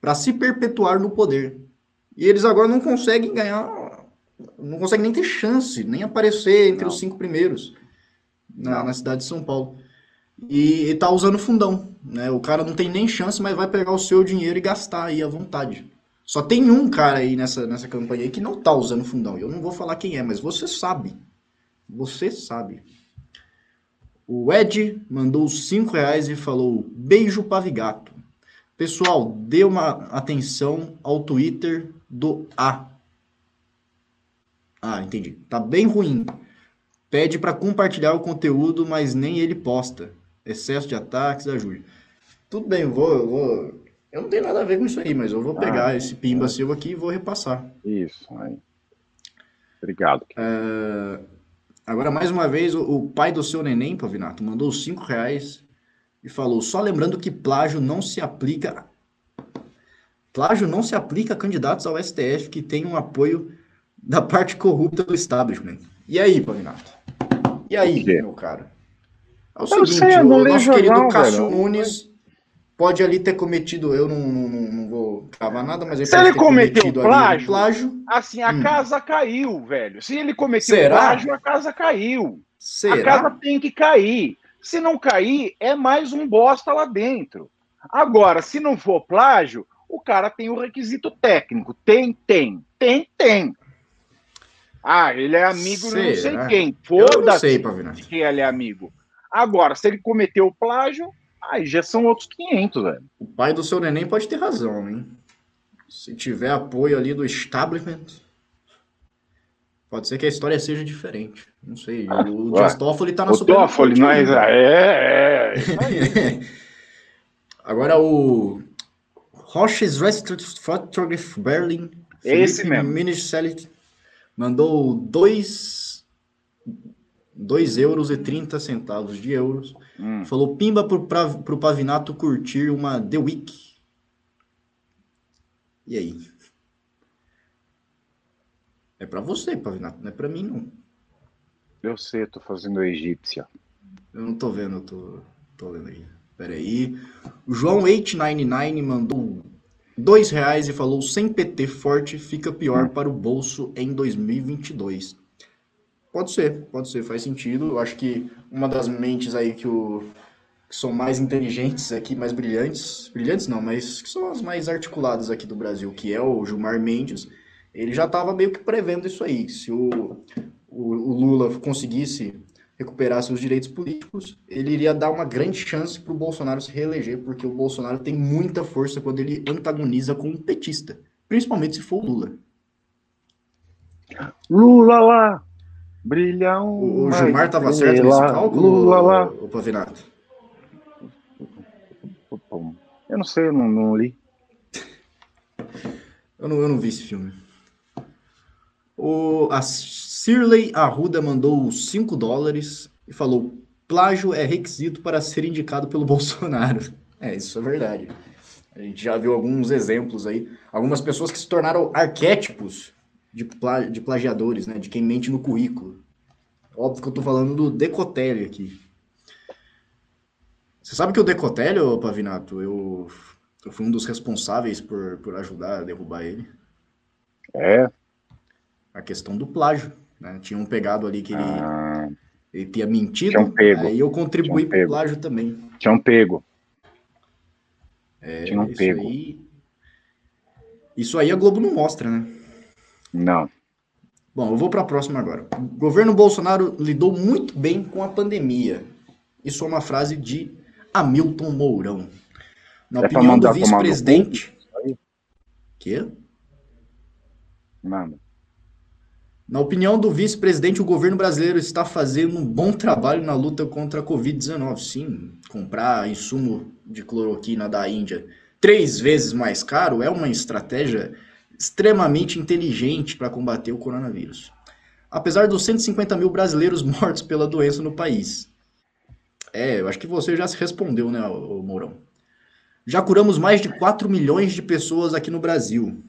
para se perpetuar no poder. E eles agora não conseguem ganhar, não conseguem nem ter chance, nem aparecer entre não. os cinco primeiros na, na, cidade de São Paulo. E, e tá usando fundão, né? O cara não tem nem chance, mas vai pegar o seu dinheiro e gastar aí à vontade. Só tem um cara aí nessa, nessa campanha aí que não tá usando fundão. Eu não vou falar quem é, mas você sabe. Você sabe. O Ed mandou 5 reais e falou: beijo pavigato. Pessoal, dê uma atenção ao Twitter do A. Ah, entendi. Tá bem ruim. Pede para compartilhar o conteúdo, mas nem ele posta. Excesso de ataques, ajude. Tudo bem, vou, eu vou eu não tenho nada a ver com isso aí, mas eu vou pegar ah, esse pimba é. seu aqui e vou repassar. Isso, aí. Obrigado. É... Agora, mais uma vez, o, pai do seu neném, Pavinato, mandou cinco reais e falou: só lembrando que plágio não se aplica. Plágio não se aplica a candidatos ao STF que tenham um apoio da parte corrupta do establishment. E aí, Pavinato? E aí, meu cara? É o seguinte, sei, o nosso querido Cássio Nunes pode ali ter cometido, eu não, não, não vou cavar nada, mas ele Se ele cometeu plágio, plágio, assim, a hum. casa caiu, velho. Se ele cometeu Será? plágio, a casa caiu. Será? A casa tem que cair. Se não cair, é mais um bosta lá dentro. Agora, se não for plágio, o cara tem o requisito técnico. Tem, tem. Tem, tem. Ah, ele é amigo de não sei quem. Foda-se de quem ele é amigo. Agora, se ele cometeu plágio, aí já são outros 500, velho. O pai do seu neném pode ter razão, hein? Se tiver apoio ali do establishment, pode ser que a história seja diferente. Não sei. Ah, o Dias Toffoli tá na O Toffoli, mas é, é, é. [LAUGHS] Agora o Roches Restaurant Photograph Berlin. Esse mesmo. mandou 2 2 euros e 30 centavos de euros. Hum. Falou pimba pro, pra, pro Pavinato curtir uma The Week. E aí? É para você, Pavinato, não é para mim, não. Eu sei, tô fazendo a egípcia. Eu não tô vendo, eu tô, tô lendo aí. Pera aí. O João 899 mandou dois reais e falou: sem PT forte fica pior hum. para o bolso em 2022. Pode ser, pode ser, faz sentido. Eu acho que uma das mentes aí que, o, que são mais inteligentes aqui, mais brilhantes, brilhantes não, mas que são as mais articuladas aqui do Brasil, que é o Gilmar Mendes, ele já estava meio que prevendo isso aí. Se o, o, o Lula conseguisse recuperar seus direitos políticos, ele iria dar uma grande chance para o Bolsonaro se reeleger, porque o Bolsonaro tem muita força quando ele antagoniza com um petista, principalmente se for o Lula. Lula lá! Brilha um. O, Gilmar estava certo nesse cálculo, lá, o Pavinato? Eu não sei, eu não, não li. eu, não, eu não vi esse filme. O, a Shirley Arruda mandou 5 dólares e falou: plágio é requisito para ser indicado pelo [LAUGHS] Bolsonaro. É, isso é verdade. A gente já viu alguns exemplos aí. Algumas pessoas que se tornaram arquétipos de, pla de plagiadores, né? De quem mente no currículo. Óbvio que eu tô falando do Decotelli aqui. Você sabe que o Decotelli, Pavinato, eu, eu fui um dos responsáveis por, por ajudar a derrubar ele. É. A questão do plágio. Né? Tinham pegado ali que ele, ah, ele tinha mentido. Tinham pego. Aí eu contribuí um pro plágio também. Tinham pego. É, Tinham pego. Aí, isso aí a Globo não mostra, né? Não. Bom, eu vou para a próxima agora. O governo Bolsonaro lidou muito bem com a pandemia. Isso é uma frase de Hamilton Mourão. Na é opinião do vice-presidente. Que? Nada. Na opinião do vice-presidente, o governo brasileiro está fazendo um bom trabalho na luta contra a Covid-19. Sim, comprar insumo de cloroquina da Índia três vezes mais caro é uma estratégia extremamente inteligente para combater o coronavírus. Apesar dos 150 mil brasileiros [LAUGHS] mortos pela doença no país. É, eu acho que você já se respondeu, né, Mourão? Já curamos mais de 4 milhões de pessoas aqui no Brasil.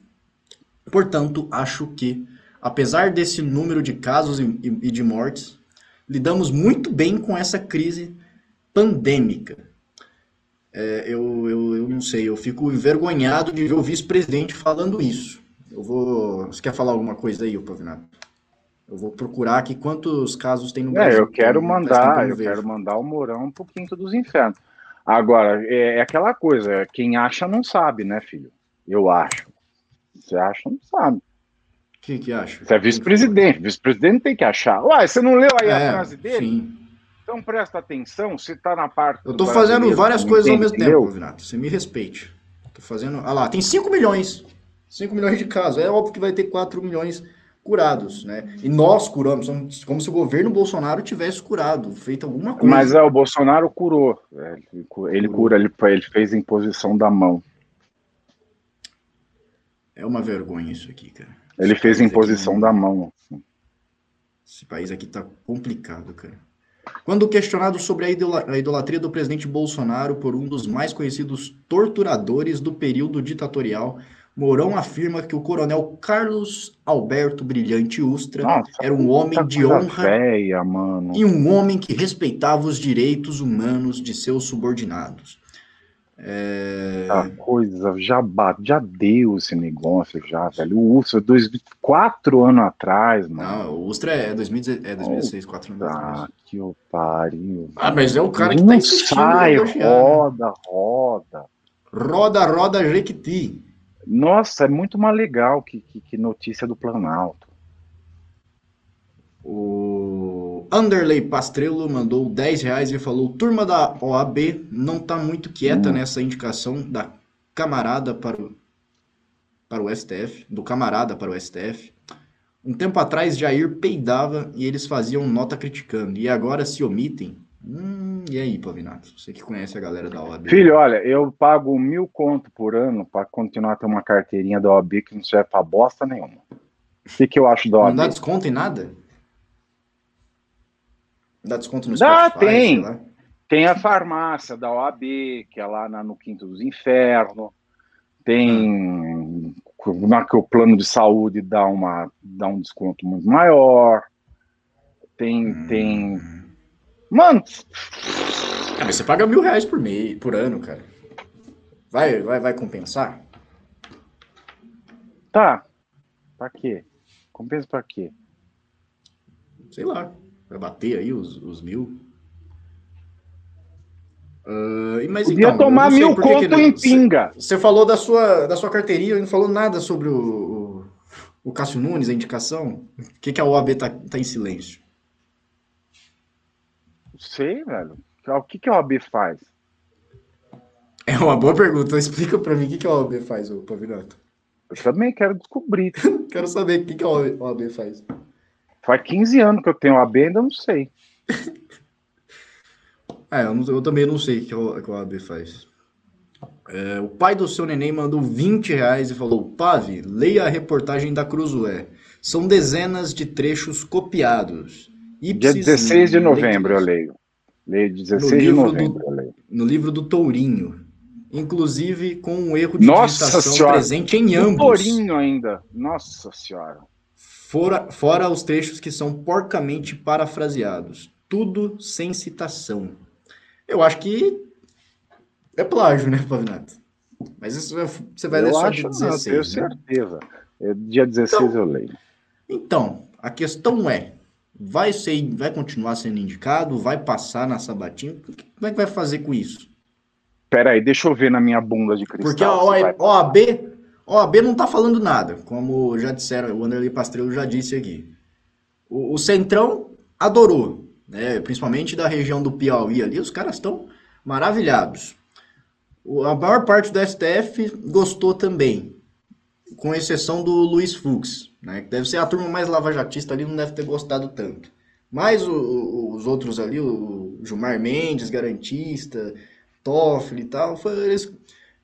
Portanto, acho que, apesar desse número de casos e de mortes, lidamos muito bem com essa crise pandêmica. É, eu, eu, eu não sei, eu fico envergonhado de ver o vice-presidente falando isso. Eu vou. Você quer falar alguma coisa aí, Pavinato? Eu vou procurar aqui quantos casos tem no Brasil. É, eu quero mandar, eu quero mandar o Mourão um pouquinho dos infernos. Agora, é, é, aquela coisa, quem acha não sabe, né, filho? Eu acho. Você acha, não sabe. Quem que acha? Você é vice-presidente. Vice-presidente tem que achar. Uai, você não leu aí é, a frase dele? Sim. Então presta atenção, se tá na parte. Eu tô fazendo várias coisas ao mesmo tempo, Pavinato. Você me respeite. Tô fazendo. Ah lá, tem 5 milhões. 5 milhões de casos. É óbvio que vai ter 4 milhões curados, né? E nós curamos, como se o governo Bolsonaro tivesse curado, feito alguma coisa. Mas é, o Bolsonaro curou. É, ele cura, ele, ele fez imposição da mão. É uma vergonha isso aqui, cara. Ele Esse fez imposição aqui, da mão. Assim. Esse país aqui tá complicado, cara. Quando questionado sobre a idolatria do presidente Bolsonaro por um dos mais conhecidos torturadores do período ditatorial, Mourão afirma que o coronel Carlos Alberto Brilhante Ustra Nossa, era um homem de honra véia, e um homem que respeitava os direitos humanos de seus subordinados. É... A coisa já, ba- já deu esse negócio, já, velho. O Urso, dois, quatro anos atrás, mano. Não, o Ustra é 2016, é 2016 quatro anos atrás. que o pariu. Ah, mas é o cara que não tá insistindo sai, né? roda, roda. Roda, roda, Jequiti. Nossa, é muito mais legal que, que, que notícia do Planalto. O Underlay Pastrello mandou 10 reais e falou: Turma da OAB não tá muito quieta Hum. nessa indicação da camarada para o, para o STF, do camarada para o STF. Um tempo atrás, Jair peidava e eles faziam nota criticando. E agora se omitem. Hum, e aí, Pavinato? Você que conhece a galera da OAB. Filho, olha, eu pago mil conto por ano para continuar a ter uma carteirinha da OAB que não serve pra bosta nenhuma. O que, que eu acho da não OAB? dá desconto em nada? Dá desconto no Dá, Spotify, tem. Tem a farmácia da OAB, que é lá na- no Quinto dos Infernos. Tem na que o plano de saúde dá, uma, dá um desconto muito maior. Tem, Hum. tem. Mano, Ah, você paga mil reais por mês, por ano, cara. Vai, vai, vai compensar? tá. Pra quê? Compensa pra quê? Sei lá. Vai bater aí os, os mil. E- mas Podia então, tomar mil conto em pinga. Você falou da sua, da sua carteirinha e não falou nada sobre o, o, o Cássio Nunes, a indicação. Por que, que a OAB tá, tá em silêncio? Não sei, velho. O que, que a OAB faz? É uma boa pergunta. Explica pra mim o que, que a OAB faz, ô Pavinato. Eu também quero descobrir. [LAUGHS] Quero saber o que, que a OAB faz. Faz 15 anos que eu tenho OAB, ainda não sei. [LAUGHS] É, eu, não- eu também não sei o que a que a OAB faz. É, o pai do seu neném mandou 20 reais e falou: Pave, leia a reportagem da Cruzoé. São dezenas de trechos copiados. Dia Ipsis 16 de novembro eu leio. Leio 16 de novembro do- eu leio. No livro do Tourinho. Inclusive com um erro de Nossa digitação Senhora! presente em O ambos. Torinho ainda. Nossa senhora. Fora, fora os trechos que são porcamente parafraseados. Tudo sem citação. Eu acho que é plágio, né, Pavinato? Mas isso é- você vai ler eu só acho, não, 16. tenho né? certeza. É, dia 16 Então- eu leio. Então, a questão é: vai, ser, vai continuar sendo indicado? Vai passar na sabatina? Que- Como é que vai fazer com isso? Pera aí, deixa eu ver na minha bunda de cristal. Porque a se vai- OAB, OAB não está falando nada, como já disseram, o Anderley Pastrello já disse aqui. O, o Centrão adorou, né? principalmente da região do Piauí ali, os caras estão maravilhados. O- a maior parte do STF gostou também, com exceção do Luiz Fux, né? que deve ser a turma mais lavajatista ali, não deve ter gostado tanto. Mas o- o- os outros ali, o Gilmar Mendes, garantista, Toffoli e tal, foi- eles,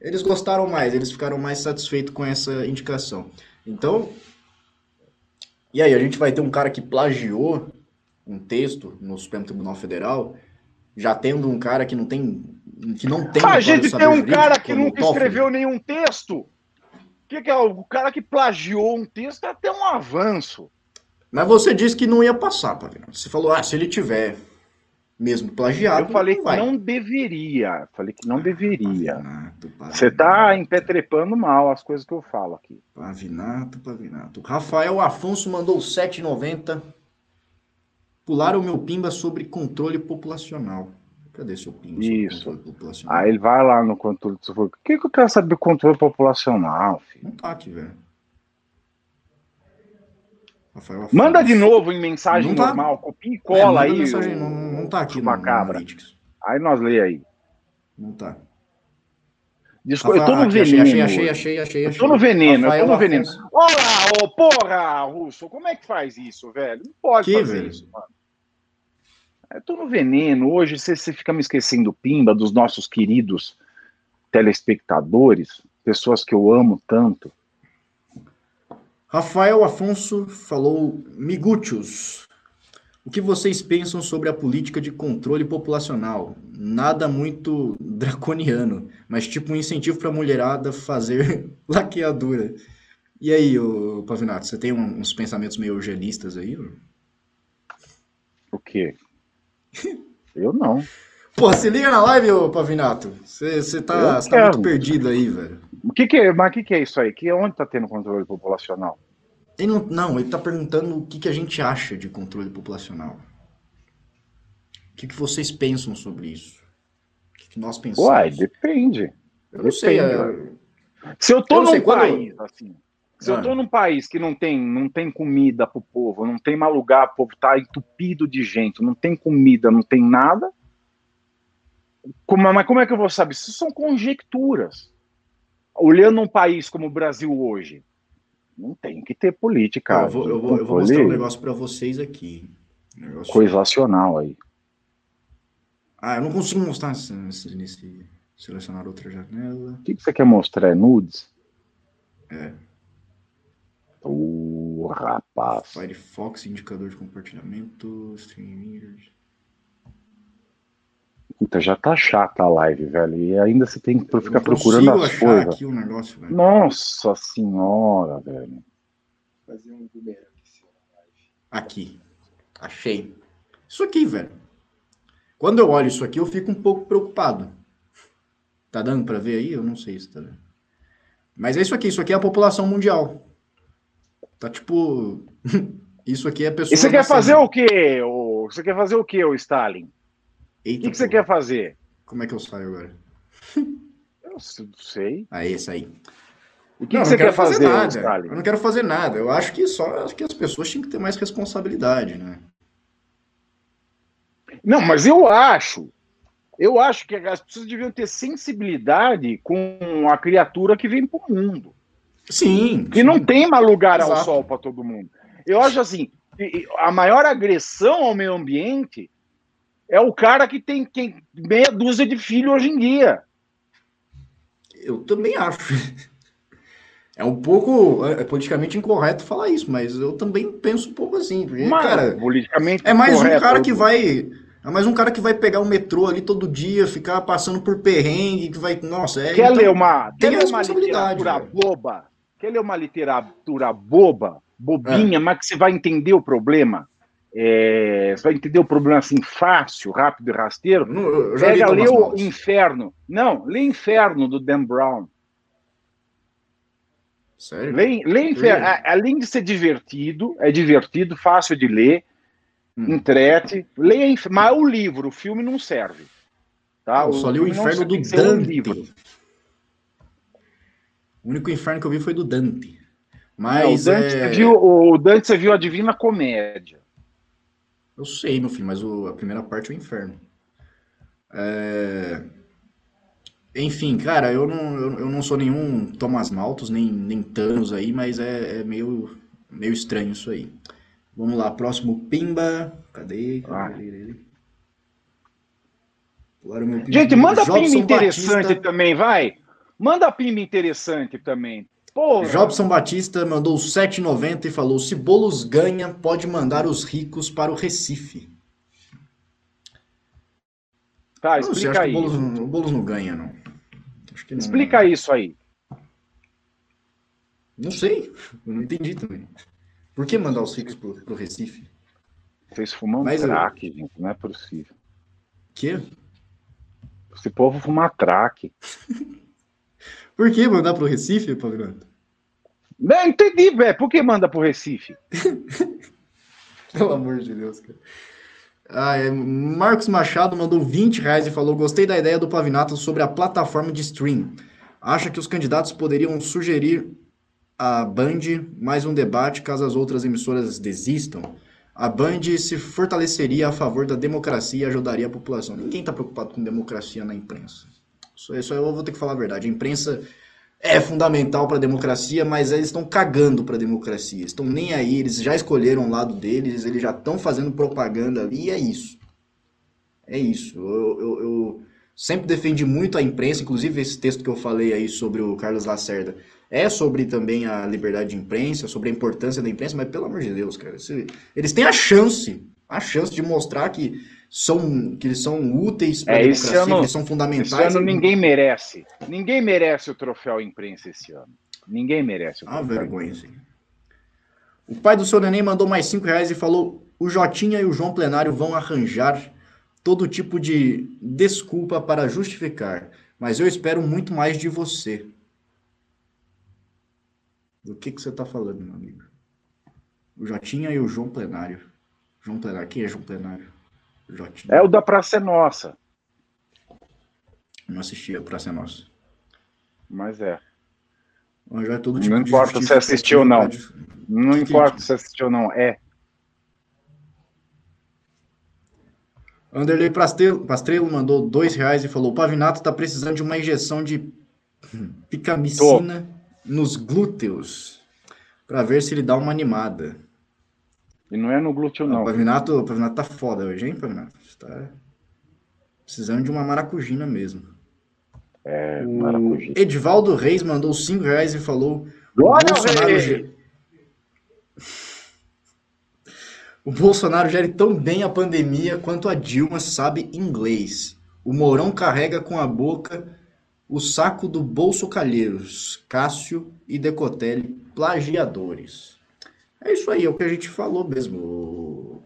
eles gostaram mais, eles ficaram mais satisfeitos com essa indicação. Então, e aí, a gente vai ter um cara que plagiou um texto no Supremo Tribunal Federal, já tendo um cara que não tem que não tem a gente tem um jurídico, cara que o nunca Toffoli. escreveu nenhum texto. O que, que é? O cara que plagiou um texto é até um avanço. Mas você disse que não ia passar, Pavinato. Você falou, ah, se ele tiver mesmo plagiado, eu falei que vai. não deveria. Falei que não deveria. Pavinato, Pavinato, Você tá empetrepando mal as coisas que eu falo aqui. Pavinato, Pavinato. Rafael Afonso mandou 7,90. Pularam o meu pimba sobre controle populacional. Cadê seu pimba sobre Isso. controle populacional? Aí ele vai lá no controle. Você o que, que eu quero saber do controle populacional, filho? Não tá aqui, velho. Rafael Afonso. Manda de novo em mensagem tá. normal, copia e É, cola manda aí. mensagem, o- não, não tá aqui no Chupacabra. Analytics. Aí nós lê aí. Não tá. Desculpa, eu tô no aqui, veneno. Achei, achei, hoje. achei, achei, Eu achei. tô no veneno, eu Rafael tô no veneno. Afonso. Olá, ô porra, Russo, como é que faz isso, velho? Não pode Que, fazer velho? isso, mano. Eu tô no veneno. Hoje você, você fica me esquecendo, Pimba, dos nossos queridos telespectadores, pessoas que eu amo tanto. Rafael Afonso falou: Miguchos, o que vocês pensam sobre a política de controle populacional? Nada muito [LAUGHS] draconiano, mas tipo um incentivo para a mulherada fazer [LAUGHS] laqueadura. E aí, ô, Pavinato, você tem uns pensamentos meio eugenistas aí? O quê? Eu não. Pô, se liga na live, ô Pavinato. Você tá, tá muito perdido aí, velho. O que que é, mas o que, que é isso aí? Que onde tá tendo controle populacional? Ele não, não, ele tá perguntando o que, que a gente acha de controle populacional. O que, que vocês pensam sobre isso? O que, que nós pensamos? Uai, depende. Eu não sei. É... Se eu tô eu num país, quando... assim, se ah. eu tô num país que não tem, não tem comida pro povo, não tem mais lugar, o povo tá entupido de gente, não tem comida, não tem nada, como, mas como é que eu vou saber? Isso são conjecturas. Olhando um país como o Brasil hoje, não tem que ter política. Eu vou, eu vou, eu vou mostrar um negócio para vocês aqui. Um. Coisacional aí. Ah, eu não consigo mostrar nesse, nesse selecionar outra janela. O que, que você quer mostrar? É nudes? É. Ô, oh, rapaz. Firefox, indicador de compartilhamento, streaming. Puta, já tá chata a live, velho. E ainda você tem que ficar procurando as coisas. Aqui o negócio, velho. Nossa senhora, velho. Fazer um aqui. Achei. Isso aqui, velho. Quando eu olho isso aqui, eu fico um pouco preocupado. Tá dando para ver aí? Eu não sei se tá dando. Mas é isso aqui. Isso aqui é a população mundial. Tá tipo. [LAUGHS] isso aqui é a pessoa. E você quer fazer o quê? Você quer fazer o quê, o Stalin? O que, que você quer fazer? Como é que eu saio agora? Eu sei. Aí, isso aí. O que, não, que você quer fazer, fazer nada. Eu não quero fazer nada. Eu acho que só acho que as pessoas tinham que ter mais responsabilidade, né? Não, mas eu acho. Eu acho que as pessoas deviam ter sensibilidade com a criatura que vem para o mundo. Sim. Que sim. não tem mais lugar Exato. ao sol para todo mundo. Eu acho assim, a maior agressão ao meio ambiente é o cara que tem, tem meia dúzia de filhos hoje em dia. Eu também acho. [LAUGHS] É um pouco é, é politicamente incorreto falar isso, mas eu também penso um pouco assim. Porque, mas, cara, politicamente é mais um cara que vai. É mais um cara que vai pegar o metrô ali todo dia, ficar passando por perrengue, que vai. Nossa, é. Quer então, ler uma, quer ler uma literatura velho. boba? Quer ler uma literatura boba, bobinha, é. mas que você vai entender o problema? É, você vai entender o problema assim fácil, rápido e rasteiro. Não, Pega, lê o Inferno. Não, lê Inferno do Dan Brown. Sério? Lê, lê Inferno. Além de ser divertido, é divertido, fácil de ler, hum. entrete. Lê Mas o livro, o filme não serve. Tá? Eu só li o Inferno do Dante. Um o único inferno que eu vi foi do Dante. Mas não, o, Dante é... viu, o Dante você viu a Divina Comédia. Eu sei, meu filho, mas o, a primeira parte é o inferno. É... Enfim, cara, eu não, eu, eu, não sou nenhum Thomas Maltos, nem, nem Thanos aí, mas é, é, meio, meio estranho isso aí. Vamos lá, próximo Pimba. Cadê? Cadê ah. ele? Gente, manda Jobson Pimba interessante Batista. também, vai. Manda Pimba interessante também. Porra. Jobson Batista mandou 7,90 e falou: se Bolos ganha, pode mandar os ricos para o Recife. Tá, não explica sei, aí. O Boulos, o Boulos, não ganha, não. não explica isso aí. Não sei, eu não entendi também. Por que mandar os ricos para o Recife? Vocês fumam Mas, crack, eu... gente, não é possível. Que? Esse povo fuma crack. [LAUGHS] Por que mandar pro Recife, Pavinato? Não, entendi, velho. Por que manda pro Recife? [LAUGHS] Pelo amor de Deus, cara. Ah, é, Marcos Machado mandou 20 reais e falou: Gostei da ideia do Pavinato sobre a plataforma de stream. Acha que os candidatos poderiam sugerir a Band mais um debate caso as outras emissoras desistam? A Band se fortaleceria a favor da democracia e ajudaria a população. Ninguém está preocupado com democracia na imprensa. Isso, isso eu vou ter que falar a verdade. A imprensa é fundamental para a democracia, mas eles estão cagando para a democracia. Estão nem aí, eles já escolheram o lado deles, eles já estão fazendo propaganda ali, e é isso. É isso. Eu, eu, eu, sempre defendi muito a imprensa, inclusive esse texto que eu falei aí sobre o Carlos Lacerda é sobre também a liberdade de imprensa, sobre a importância da imprensa, mas pelo amor de Deus, cara, eles têm a chance, a chance de mostrar que são, que eles são úteis para é, a democracia, ano, que eles são fundamentais. Esse ano ninguém merece. Ninguém merece o troféu imprensa esse ano. Ninguém merece o troféu. Ah, vergonha, sim. O pai do seu neném mandou mais cinco reais e falou: o Jotinha e o João Plenário vão arranjar todo tipo de desculpa para justificar, mas eu espero muito mais de você. Do que, que você está falando, meu amigo? O Jotinha e o João Plenário. João Plenário, quem é João Plenário? Jotinha. É o da Praça é Nossa. Não assisti a Praça é Nossa. Mas é. É tipo não importa se assistiu ou não. Não importa se assistiu ou não. É. Anderley Pastrello mandou dois reais e falou: o Pavinato está precisando de uma injeção de picamicina Tô. nos glúteos para ver se ele dá uma animada. E não é no glúteo, não. O Pavinato, o Pavinato tá foda hoje, hein, Pavinato? Tá precisando de uma maracujina mesmo. É, maracujina. Edivaldo Reis mandou cinco reais e falou: Glória Bolsonaro, [LAUGHS] o Bolsonaro gere tão bem a pandemia quanto a Dilma sabe inglês. O Mourão carrega com a boca o saco do Bolso Calheiros, Cássio e Decotelli, plagiadores. É isso aí, é o que a gente falou mesmo.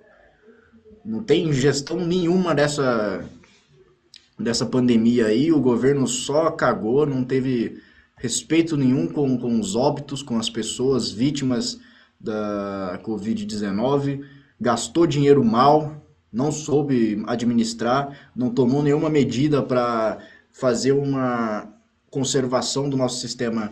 Não tem gestão nenhuma dessa, dessa pandemia aí, o governo só cagou, não teve respeito nenhum com, com os óbitos, com as pessoas vítimas da Covid-19 gastou dinheiro mal, não soube administrar, não tomou nenhuma medida para fazer uma conservação do nosso sistema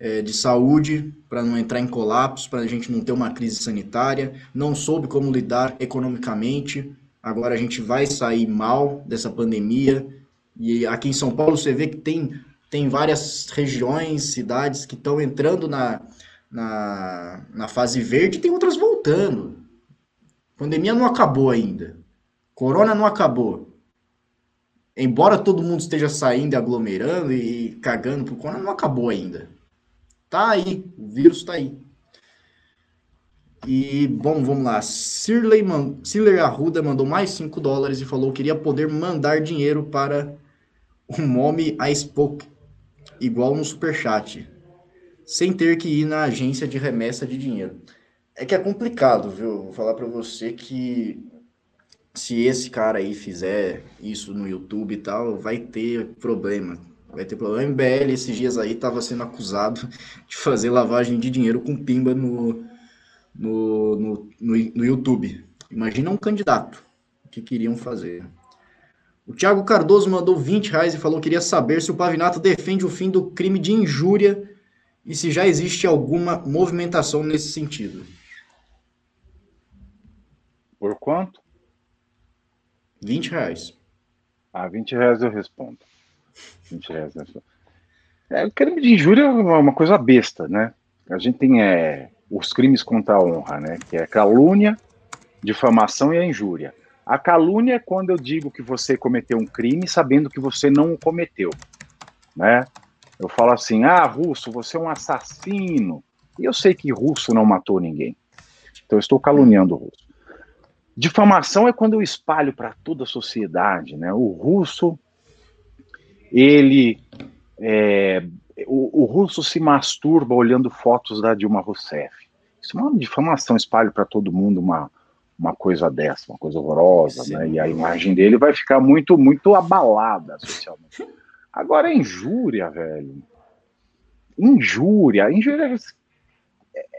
é, de saúde, para não entrar em colapso, para a gente não ter uma crise sanitária, não soube como lidar economicamente. Agora a gente vai sair mal dessa pandemia. E aqui em São Paulo você vê que tem, tem várias regiões, cidades que estão entrando na, na, na fase verde e tem outras voltando. Pandemia não acabou ainda. Corona não acabou. Embora todo mundo esteja saindo e aglomerando e cagando pro corona, não acabou ainda. Tá aí, o vírus tá aí. E, bom, vamos lá. Sirley, man... Sirley Arruda mandou mais 5 dólares e falou que queria poder mandar dinheiro para o Mommy a Spoke, igual no Superchat, sem ter que ir na agência de remessa de dinheiro. É que é complicado, viu? Vou falar para você que se esse cara aí fizer isso no YouTube e tal, vai ter problema. Vai ter problema. O MBL esses dias aí estava sendo acusado de fazer lavagem de dinheiro com pimba no, no, no, no, no YouTube. Imagina um candidato. O que queriam fazer. O Thiago Cardoso mandou 20 reais e falou que queria saber se o Pavinato defende o fim do crime de injúria e se já existe alguma movimentação nesse sentido. Por quanto? 20 reais. Ah, 20 reais eu respondo. 20 reais eu respondo. É, o crime de injúria é uma coisa besta, né? A gente tem é, os crimes contra a honra, né? Que é calúnia, difamação e a injúria. A calúnia é quando eu digo que você cometeu um crime sabendo que você não o cometeu, né? Eu falo assim, ah, Russo, você é um assassino. E eu sei que Russo não matou ninguém. Então eu estou caluniando o Russo. Difamação é quando eu espalho para toda a sociedade, né? O russo, ele, é, o, o, russo se masturba olhando fotos da Dilma Rousseff. Isso é uma difamação, espalho para todo mundo uma, uma coisa dessa, uma coisa horrorosa, Sim. né? E a imagem dele vai ficar muito, muito abalada socialmente. Agora, injúria, velho. Injúria. Injúria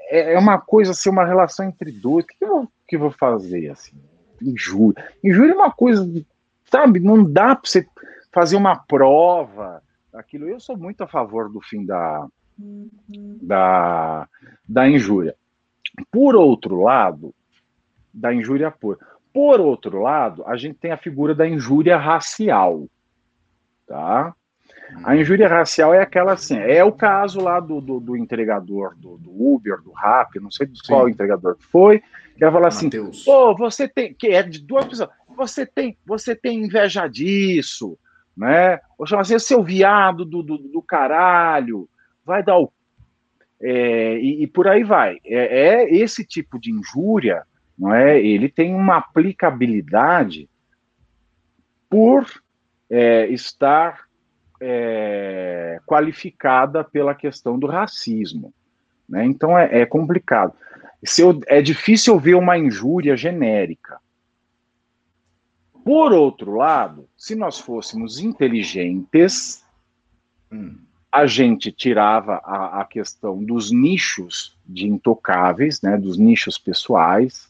é, é uma coisa, assim, uma relação entre dois. O que eu que eu vou fazer, assim? Injúria. Injúria é uma coisa, sabe, não dá para você fazer uma prova daquilo. Eu sou muito a favor do fim da, da, da injúria. Por outro lado, da injúria pura. Por outro lado, a gente tem a figura da injúria racial, tá? A injúria racial é aquela assim, é o caso lá do, do, do entregador do, do, Uber, do Rap, não sei de qual entregador foi, que ia falar assim, pô, você tem, que é de duas pessoas, você tem, você tem inveja disso, né? Ou chama assim, seu viado do, do, do caralho, vai dar o... É, e, e, por aí vai. É, é esse tipo de injúria, não é? Ele tem uma aplicabilidade por é, estar é, qualificada pela questão do racismo. Né? Então é, é complicado. Eu, é difícil ver uma injúria genérica. Por outro lado, se nós fôssemos inteligentes, hum. a gente tirava a, a, questão dos nichos de intocáveis, né, dos nichos pessoais,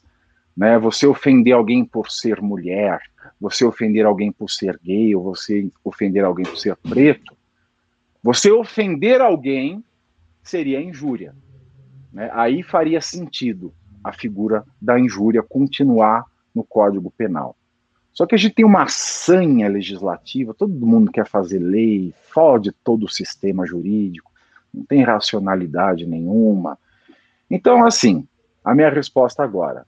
né, você ofender alguém por ser mulher, você ofender alguém por ser gay, ou você ofender alguém por ser preto, você ofender alguém seria injúria. Né? Aí faria sentido a figura da injúria continuar no Código Penal. Só que a gente tem uma sanha legislativa, todo mundo quer fazer lei, fode todo o sistema jurídico, não tem racionalidade nenhuma. Então, assim, a minha resposta agora: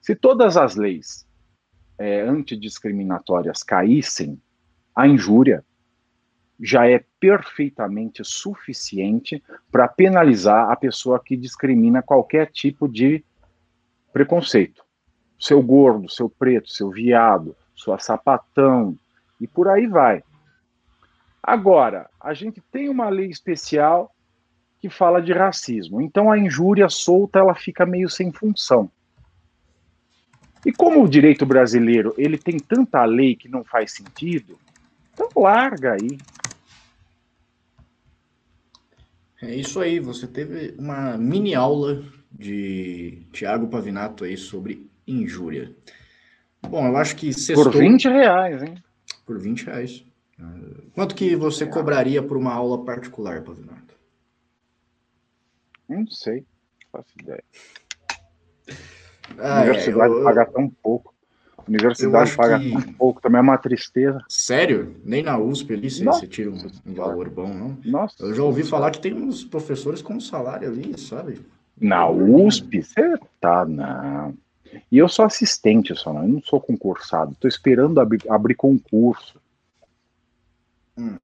se todas as leis é, antidiscriminatórias caíssem, a injúria já é perfeitamente suficiente para penalizar a pessoa que discrimina qualquer tipo de preconceito. Seu gordo, seu preto, seu viado, sua sapatão, e por aí vai. Agora, a gente tem uma lei especial que fala de racismo. Então a injúria solta ela fica meio sem função. E como o direito brasileiro ele tem tanta lei que não faz sentido, então larga aí. É isso aí, você teve uma mini aula de Tiago Pavinato aí sobre injúria. Bom, eu acho que sextou... Por 20 reais, hein? Por 20 reais. Quanto que você cobraria por uma aula particular, Pavinato? Não sei, não faço ideia. Ah, Universidade é, eu... paga tão pouco. Universidade paga que... tão pouco, também é uma tristeza. Sério? Nem na USP ali você, você tira um, um, valor bom, não? Nossa. Eu já ouvi falar que tem uns professores com salário ali, sabe? Na USP? Você tá, não. E eu sou assistente só, não, eu não sou concursado. Estou esperando abrir, abrir concurso. Hum.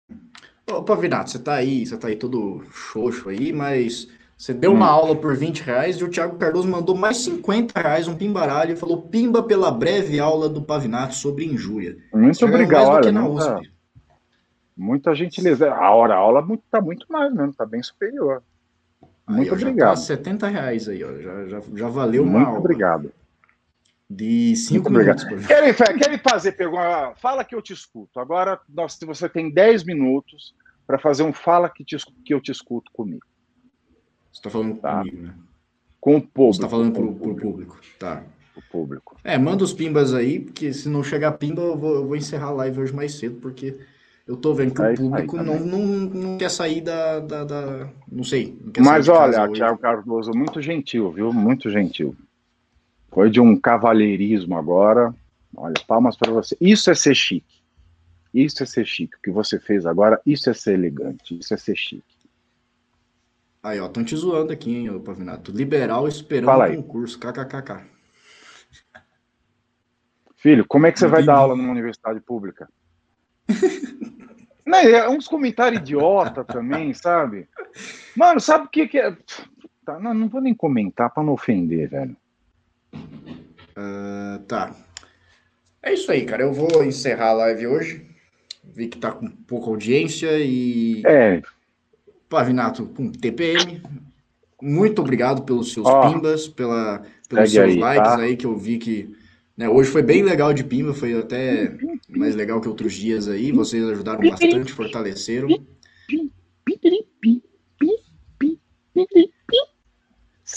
Ô, Pavinato, você tá aí, você tá aí todo xoxo aí, mas você deu uma hum. aula por 20 reais e o Thiago Cardoso mandou mais 50 reais, um pimbaralho, e falou pimba pela breve aula do Pavinato sobre injúria. Muito obrigado. Olha, muita, muita gentileza. A hora a aula tá muito mais mesmo, tá bem superior. Muito aí, obrigado. Já tá 70 reais aí, ó. Já, já, já valeu uma Muito obrigado. De cinco minutos. Querem, querem fazer pergunta? Fala que eu te escuto. Agora nós, você tem 10 minutos para fazer um fala que, te, que eu te escuto comigo. Você está falando tá. comigo, né? Com o público. Você está falando para o público. público. Tá. O público. É, manda os pimbas aí, porque se não chegar pimba, eu vou, eu vou encerrar a live hoje mais cedo, porque eu tô vendo que é o público não, não, não quer sair da. da, da não sei. Não Mas olha, Thiago Cardoso, muito gentil, viu? Muito gentil. Foi de um cavalheirismo agora. Olha, palmas para você. Isso é ser chique. Isso é ser chique. O que você fez agora, isso é ser elegante. Isso é ser chique. Aí, ó, estão te zoando aqui, hein, Pavinato. Liberal esperando concurso, kkkk. Filho, como é que você vai dar aula numa universidade pública? [LAUGHS] Não, é uns comentários idiota também, sabe? Mano, sabe o que, que é? Tá, não, não vou nem comentar para não ofender, velho. Uh, tá. É isso aí, cara. Eu vou encerrar a live hoje. Vi que tá com pouca audiência e. É, Pavinato com TPM. Muito obrigado pelos seus oh, pimbas, pela, pelos seus aí, likes tá? aí, que eu vi que né, hoje foi bem legal de pimba, foi até mais legal que outros dias aí. Vocês ajudaram bastante, fortaleceram.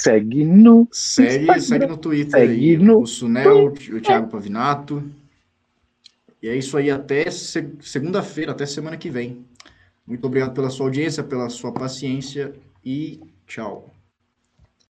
Segue no. Segue, segue no Twitter segue aí. No... O Sunel, o Thiago Pavinato. E é isso aí, até segunda-feira, até semana que vem. Muito obrigado pela sua audiência, pela sua paciência e tchau.